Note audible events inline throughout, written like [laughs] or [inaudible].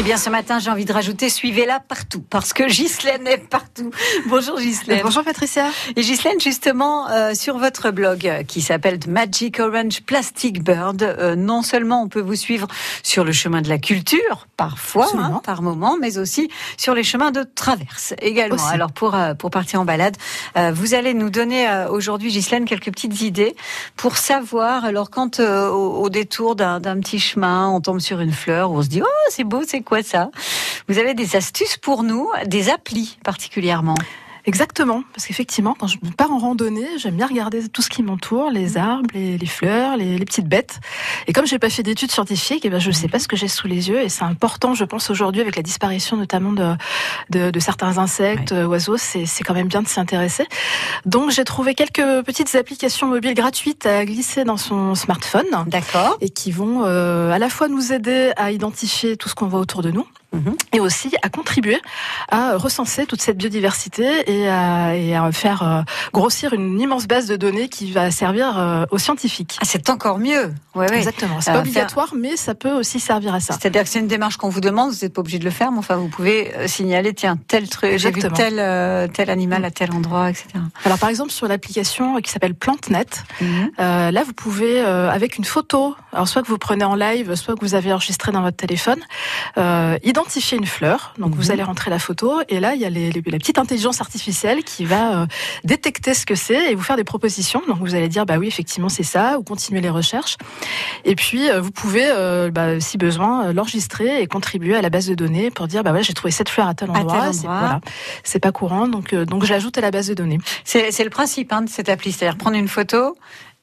Eh bien, ce matin, j'ai envie de rajouter suivez-la partout, parce que Ghislaine est partout. Bonjour Ghislaine. Bonjour Patricia. Et Ghislaine, justement, euh, sur votre blog euh, qui s'appelle Magic Orange Plastic Bird, euh, non seulement on peut vous suivre sur le chemin de la culture, parfois, hein, par moment, mais aussi sur les chemins de traverse également. Alors pour euh, pour partir en balade, euh, vous allez nous donner aujourd'hui, Ghislaine, quelques petites idées pour savoir. Alors quand au, au, détour d'un petit chemin, on tombe sur une fleur, on se dit oh c'est beau, c'est quoi ça? Vous avez des astuces pour nous, des applis particulièrement? Exactement, parce qu'effectivement, quand je pars en randonnée, j'aime bien regarder tout ce qui m'entoure, les arbres, les, fleurs, les, petites bêtes. Et comme j'ai pas fait d'études scientifiques, et eh ben je sais pas ce que j'ai sous les yeux. Et c'est important, je pense aujourd'hui, avec la disparition notamment de, de, de certains insectes, oiseaux, c'est quand même bien de s'y intéresser. Donc j'ai trouvé quelques petites applications mobiles gratuites à glisser dans son smartphone. D'accord. Et qui vont euh, à la fois nous aider à identifier tout ce qu'on voit autour de nous, Mhm. et aussi à contribuer à recenser toute cette biodiversité et à, et à faire euh, grossir une immense base de données qui va servir euh, aux scientifiques. Ah, c'est encore mieux. Ouais, ouais. Exactement. C'est pas euh, obligatoire, mais ça peut aussi servir à ça. C'est-à-dire que c'est une démarche qu'on vous demande, vous n'êtes pas obligé de le faire, mais enfin vous pouvez signaler tiens tel truc, j'ai vu tel tel animal à tel endroit, etc. Alors par exemple sur l'application qui s'appelle PlanteNet, mhm. là vous pouvez avec une photo, alors soit que vous prenez en live, soit que vous avez enregistré dans votre téléphone, identifier une fleur. Donc vous mhm. allez rentrer la photo et là il y a les, la petite intelligence artificielle qui va euh, détecter ce que c'est et vous faire des propositions. Donc vous allez dire bah oui effectivement c'est ça ou continuer les recherches. Et puis euh, vous pouvez euh, bah, si besoin l'enregistrer et contribuer à la base de données pour dire bah ouais j'ai trouvé cette fleur à tel endroit. C'est voilà, pas courant donc donc je l'ajoute à la base de données. C'est le principe hein, de cette appli, c'est-à-dire prendre une photo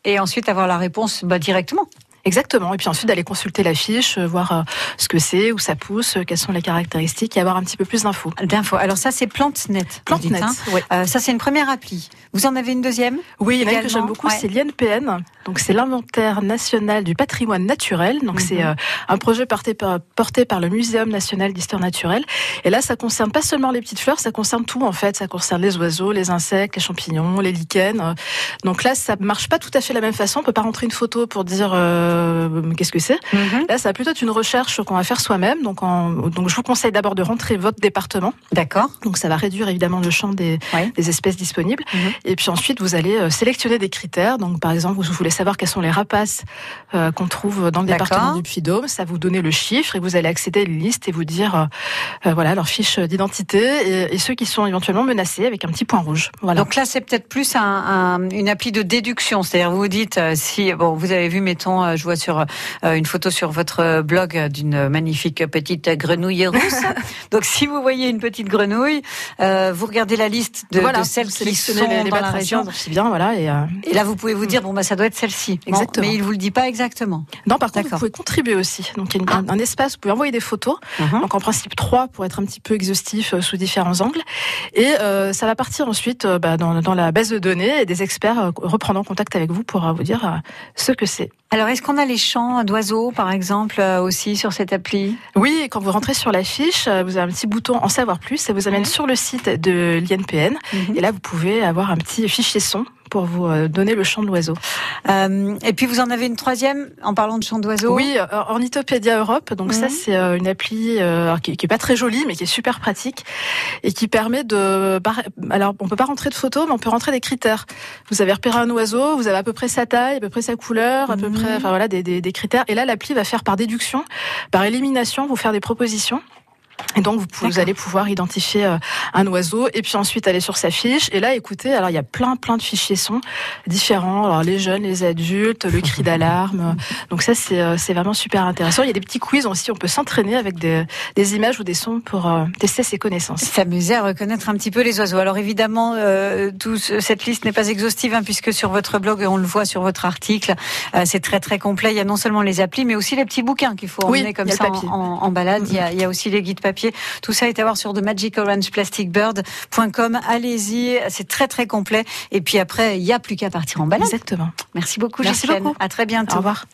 et ensuite avoir la réponse bah, directement. Exactement. Et puis ensuite d'aller consulter la fiche, euh, voir euh, ce que c'est, où ça pousse, euh, quelles sont les caractéristiques et avoir un petit peu plus d'infos. D'infos. Alors ça c'est PlanteNet. PlanteNet. Hein oui. ça c'est une première appli. Vous en avez une deuxième Oui, il y en a une que j'aime beaucoup, c'est l'INPN. Donc c'est l'inventaire national du patrimoine naturel. Donc c'est mhm. un projet porté par, porté par le Muséum national d'histoire naturelle. Et là ça concerne pas seulement les petites fleurs, ça concerne tout en fait. Ça concerne les oiseaux, les insectes, les champignons, les lichens. Donc là ça marche pas tout à fait de la même façon. On peut pas rentrer une photo pour dire euh, qu'est-ce que c'est. Mhm. Là, ça va plutôt être une recherche qu'on va faire soi-même. Donc, donc, je vous conseille d'abord de rentrer votre département. D'accord. Donc, ça va réduire évidemment le champ des, des espèces disponibles. Mhm. Et puis ensuite, vous allez euh, sélectionner des critères. Donc, par exemple, vous voulez savoir quels sont les rapaces euh, qu'on trouve dans le département du Puy-Dôme. Ça vous donner le chiffre et vous allez accéder à une liste et vous dire, voilà, leur fiche d'identité et, ceux qui sont éventuellement menacés avec un petit point rouge. Voilà. Donc là, c'est peut-être plus un, une appli de déduction. C'est-à-dire, vous vous dites, si, bon, vous avez vu, mettons, je vois sur euh, une photo sur votre blog d'une magnifique petite grenouille rousse. [laughs] Donc si vous voyez une petite grenouille, euh, vous regardez la liste de, de celles qui sont les, dans la région. C'est bien, voilà. Et, euh, et, là, vous pouvez vous dire bon bah ça doit être celle-ci. Exactement. mais il vous le dit pas exactement. Non, par contre, vous pouvez contribuer aussi. Donc il y a un, espace, vous pouvez envoyer des photos. Uh-huh. Donc en principe trois pour être un petit peu exhaustif sous différents angles. Et ça va partir ensuite bah, dans, dans, la base de données et des experts reprendront contact avec vous pour vous dire ce que c'est. Alors, est-ce qu'on a les chants d'oiseaux, par exemple, euh, aussi sur cette appli? Oui, quand vous rentrez sur la fiche, euh, vous avez un petit bouton En savoir plus, ça vous amène sur le site de l'INPN. Mhm. Et là, vous pouvez avoir un petit fichier son pour vous euh, donner le chant de l'oiseau. Euh, et puis vous en avez une troisième en parlant de chant d'oiseau? Oui, euh, Ornithopédia Europe. Donc ça mhm. c'est une appli qui, qui est pas très jolie mais qui est super pratique et qui permet de. Alors on peut pas rentrer de photos mais on peut rentrer des critères. Vous avez repéré un oiseau, vous avez à peu près sa taille, à peu près sa couleur, à peu près, mhm. enfin voilà des, des, des critères. Et là l'appli va faire par déduction, par élimination, vous faire des propositions. Et donc vous, vous, allez pouvoir identifier euh, un oiseau et puis ensuite aller sur sa fiche. Et là écoutez alors il y a plein plein de fichiers sons différents. Alors les jeunes les adultes le cri d'alarme. [laughs] Donc ça c'est euh, c'est vraiment super intéressant. Il y a des petits quiz aussi. On peut s'entraîner avec des, des images ou des sons pour euh, tester ses connaissances. S'amuser à reconnaître un petit peu les oiseaux. Alors évidemment euh, tout cette liste n'est pas exhaustive hein, puisque sur votre blog on le voit sur votre article c'est très très complet. Il y a non seulement les applis mais aussi les petits bouquins qu'il faut emmener comme ça en, en, balade. Il y, a, il y a aussi les guides papier. Tout ça est à voir sur The themagicorangeplasticbird.com. Allez-y, c'est très très complet. Et puis après, il n'y a plus qu'à partir en balade. Exactement. Merci beaucoup, Merci beaucoup. À très bientôt. Au revoir.